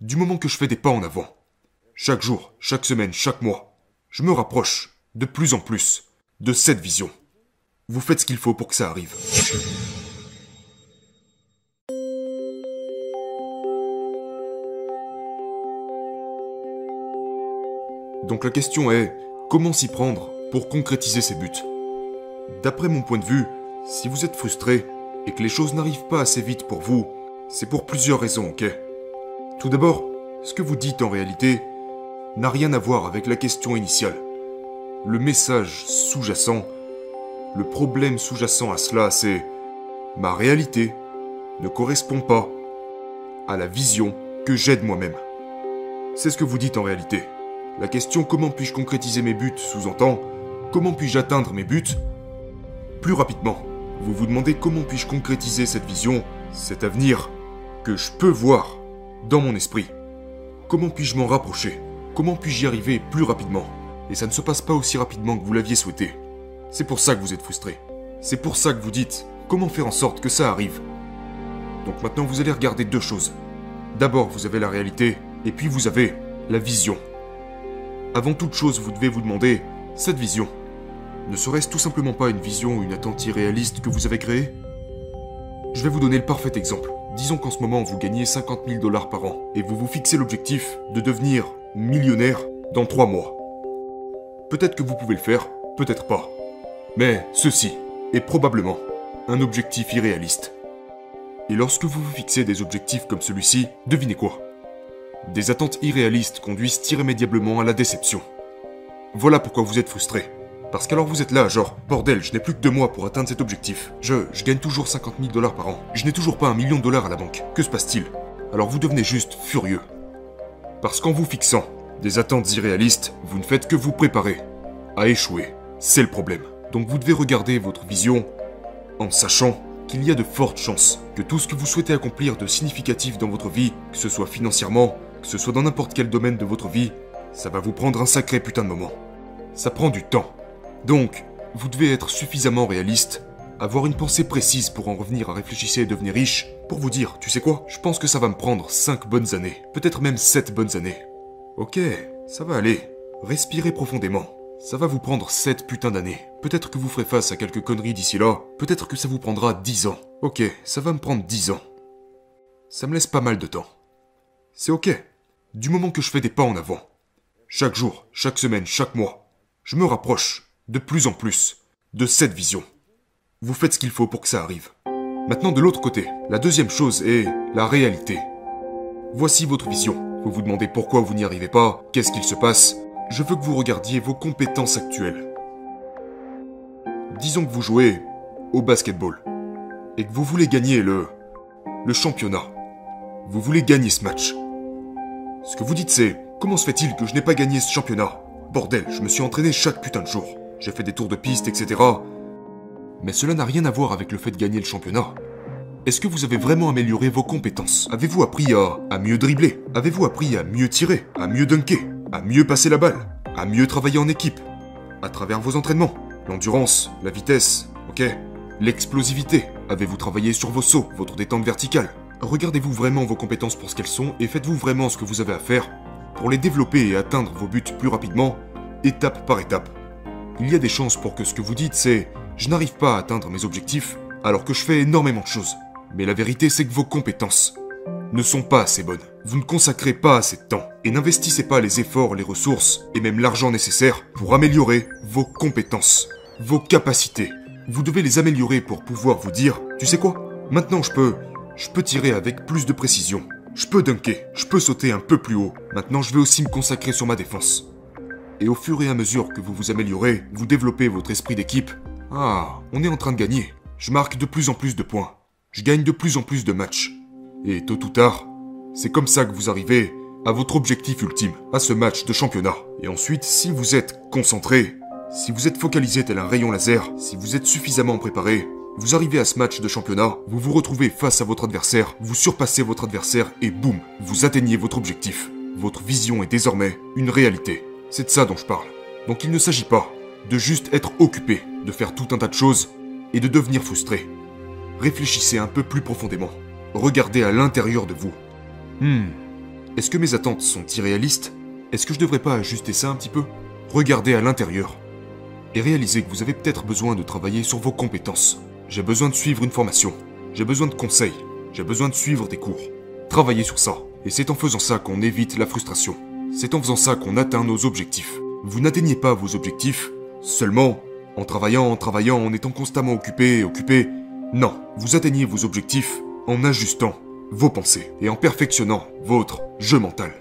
Du moment que je fais des pas en avant, chaque jour, chaque semaine, chaque mois, je me rapproche de plus en plus de cette vision. Vous faites ce qu'il faut pour que ça arrive. Donc la question est, comment s'y prendre pour concrétiser ses buts? D'après mon point de vue, si vous êtes frustré et que les choses n'arrivent pas assez vite pour vous, c'est pour plusieurs raisons, ok? Tout d'abord, ce que vous dites en réalité n'a rien à voir avec la question initiale. Le message sous-jacent, le problème sous-jacent à cela, c'est ma réalité ne correspond pas à la vision que j'ai de moi-même. C'est ce que vous dites en réalité. La question comment puis-je concrétiser mes buts? sous-entend comment puis-je atteindre mes buts? Plus rapidement. Vous vous demandez comment puis-je concrétiser cette vision, cet avenir que je peux voir? Dans mon esprit. Comment puis-je m'en rapprocher? Comment puis-je y arriver plus rapidement? Et ça ne se passe pas aussi rapidement que vous l'aviez souhaité. C'est pour ça que vous êtes frustré. C'est pour ça que vous dites comment faire en sorte que ça arrive? Donc maintenant vous allez regarder deux choses. D'abord vous avez la réalité, et puis vous avez la vision. Avant toute chose, vous devez vous demander, cette vision, ne serait-ce tout simplement pas une vision ou une attente irréaliste que vous avez créée? Je vais vous donner le parfait exemple. Disons qu'en ce moment, vous gagnez 50 000 dollars par an, et vous vous fixez l'objectif de devenir millionnaire dans 3 mois. Peut-être que vous pouvez le faire, peut-être pas. Mais ceci est probablement un objectif irréaliste. Et lorsque vous vous fixez des objectifs comme celui-ci, devinez quoi? Des attentes irréalistes conduisent irrémédiablement à la déception. Voilà pourquoi vous êtes frustré. Parce qu'alors vous êtes là, genre, bordel, je n'ai plus que deux mois pour atteindre cet objectif. Je, je gagne toujours 50 000 dollars par an. Je n'ai toujours pas un million de dollars à la banque. Que se passe-t-il? Alors vous devenez juste furieux. Parce qu'en vous fixant des attentes irréalistes, vous ne faites que vous préparer à échouer. C'est le problème. Donc vous devez regarder votre vision en sachant qu'il y a de fortes chances que tout ce que vous souhaitez accomplir de significatif dans votre vie, que ce soit financièrement, que ce soit dans n'importe quel domaine de votre vie, ça va vous prendre un sacré putain de moment. Ça prend du temps. Donc, vous devez être suffisamment réaliste, avoir une pensée précise pour en revenir à réfléchir et devenir riche, pour vous dire, tu sais quoi, je pense que ça va me prendre 5 bonnes années, peut-être même 7 bonnes années. Ok, ça va aller. Respirez profondément. Ça va vous prendre 7 putains d'années. Peut-être que vous ferez face à quelques conneries d'ici là, peut-être que ça vous prendra 10 ans. Ok, ça va me prendre 10 ans. Ça me laisse pas mal de temps. C'est ok. Du moment que je fais des pas en avant, chaque jour, chaque semaine, chaque mois, je me rapproche de plus en plus de cette vision. Vous faites ce qu'il faut pour que ça arrive. Maintenant de l'autre côté, la deuxième chose est la réalité. Voici votre vision. Vous vous demandez pourquoi vous n'y arrivez pas, qu'est-ce qu'il se passe. Je veux que vous regardiez vos compétences actuelles. Disons que vous jouez au basketball et que vous voulez gagner le le championnat. Vous voulez gagner ce match. Ce que vous dites c'est, comment se fait-il que je n'ai pas gagné ce championnat? Bordel, je me suis entraîné chaque putain de jour. J'ai fait des tours de piste, etc. Mais cela n'a rien à voir avec le fait de gagner le championnat. Est-ce que vous avez vraiment amélioré vos compétences? Avez-vous appris à, mieux dribbler? Avez-vous appris à mieux tirer À mieux dunker À mieux passer la balle À mieux travailler en équipe? À travers vos entraînements L'endurance, la vitesse, ok? L'explosivité Avez-vous travaillé sur vos sauts, votre détente verticale? Regardez-vous vraiment vos compétences pour ce qu'elles sont et faites-vous vraiment ce que vous avez à faire pour les développer et atteindre vos buts plus rapidement, étape par étape. Il y a des chances pour que ce que vous dites c'est je n'arrive pas à atteindre mes objectifs alors que je fais énormément de choses. Mais la vérité c'est que vos compétences ne sont pas assez bonnes. Vous ne consacrez pas assez de temps et n'investissez pas les efforts, les ressources et même l'argent nécessaire pour améliorer vos compétences, vos capacités. Vous devez les améliorer pour pouvoir vous dire, tu sais quoi? Maintenant je peux je peux tirer avec plus de précision. Je peux dunker, je peux sauter un peu plus haut. Maintenant, je vais aussi me consacrer sur ma défense. Et au fur et à mesure que vous vous améliorez, vous développez votre esprit d'équipe. Ah, on est en train de gagner. Je marque de plus en plus de points. Je gagne de plus en plus de matchs. Et tôt ou tard, c'est comme ça que vous arrivez à votre objectif ultime, à ce match de championnat. Et ensuite, si vous êtes concentré, si vous êtes focalisé tel un rayon laser, si vous êtes suffisamment préparé, vous arrivez à ce match de championnat, vous vous retrouvez face à votre adversaire, vous surpassez votre adversaire et boum, vous atteignez votre objectif. Votre vision est désormais une réalité. C'est de ça dont je parle. Donc il ne s'agit pas de juste être occupé, de faire tout un tas de choses et de devenir frustré. Réfléchissez un peu plus profondément. Regardez à l'intérieur de vous. Hmm. Est-ce que mes attentes sont irréalistes? Est-ce que je devrais pas ajuster ça un petit peu? Regardez à l'intérieur. Et réalisez que vous avez peut-être besoin de travailler sur vos compétences. J'ai besoin de suivre une formation. J'ai besoin de conseils. J'ai besoin de suivre des cours. Travaillez sur ça. Et c'est en faisant ça qu'on évite la frustration. C'est en faisant ça qu'on atteint nos objectifs. Vous n'atteignez pas vos objectifs seulement en travaillant, en travaillant, en étant constamment occupé, occupé. Non, vous atteignez vos objectifs en ajustant vos pensées et en perfectionnant votre jeu mental.